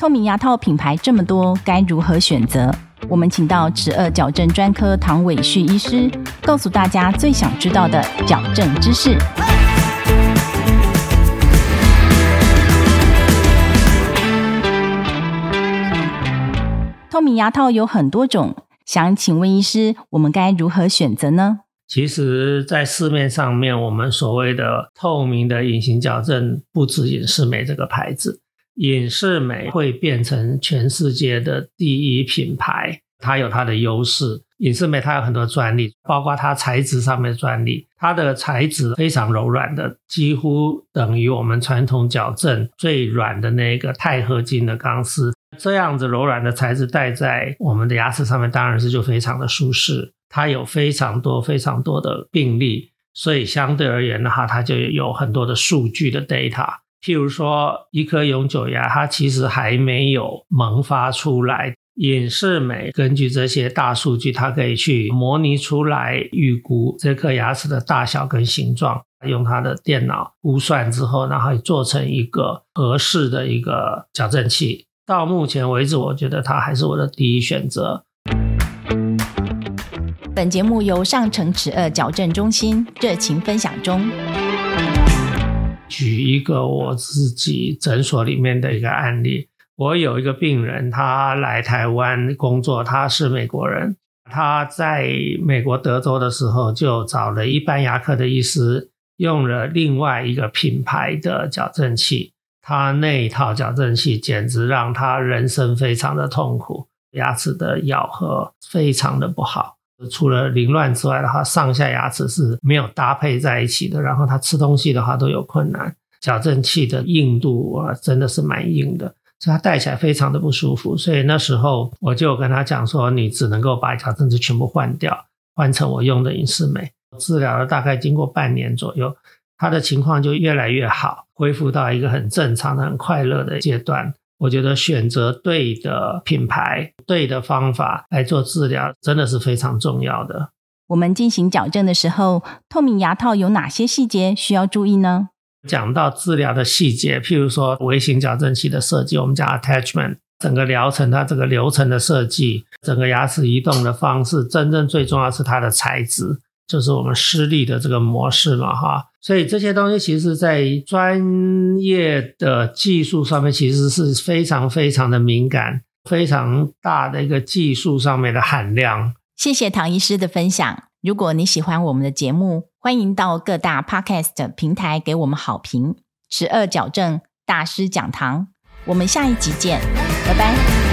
透明牙套品牌这么多，该如何选择？我们请到齿颚矫正专科唐伟旭医师，告诉大家最想知道的矫正知识。透明牙套有很多种，想请问医师，我们该如何选择呢？其实，在市面上面，我们所谓的透明的隐形矫正，不止隐适美这个牌子。隐适美会变成全世界的第一品牌，它有它的优势。隐适美它有很多专利，包括它材质上面的专利。它的材质非常柔软的，几乎等于我们传统矫正最软的那个钛合金的钢丝。这样子柔软的材质戴在我们的牙齿上面，当然是就非常的舒适。它有非常多非常多的病例，所以相对而言的话，它就有很多的数据的 data。譬如说，一颗永久牙，它其实还没有萌发出来。隐适美根据这些大数据，它可以去模拟出来预估这颗牙齿的大小跟形状，用它的电脑估算之后，然后做成一个合适的一个矫正器。到目前为止，我觉得它还是我的第一选择。本节目由上城齿颚矫正中心热情分享中。举一个我自己诊所里面的一个案例，我有一个病人，他来台湾工作，他是美国人，他在美国德州的时候就找了一般牙科的医师，用了另外一个品牌的矫正器，他那一套矫正器简直让他人生非常的痛苦，牙齿的咬合非常的不好。除了凌乱之外的话，上下牙齿是没有搭配在一起的。然后他吃东西的话都有困难，矫正器的硬度啊真的是蛮硬的，所以他戴起来非常的不舒服。所以那时候我就跟他讲说，你只能够把矫正器全部换掉，换成我用的隐适美。治疗了大概经过半年左右，他的情况就越来越好，恢复到一个很正常的、很快乐的阶段。我觉得选择对的品牌、对的方法来做治疗，真的是非常重要的。我们进行矫正的时候，透明牙套有哪些细节需要注意呢？讲到治疗的细节，譬如说微型矫正器的设计，我们讲 attachment，整个疗程它这个流程的设计，整个牙齿移动的方式，真正最重要是它的材质。就是我们施力的这个模式嘛，哈，所以这些东西其实，在专业的技术上面，其实是非常非常的敏感，非常大的一个技术上面的含量。谢谢唐医师的分享。如果你喜欢我们的节目，欢迎到各大 podcast 平台给我们好评。十二矫正大师讲堂，我们下一集见，拜拜。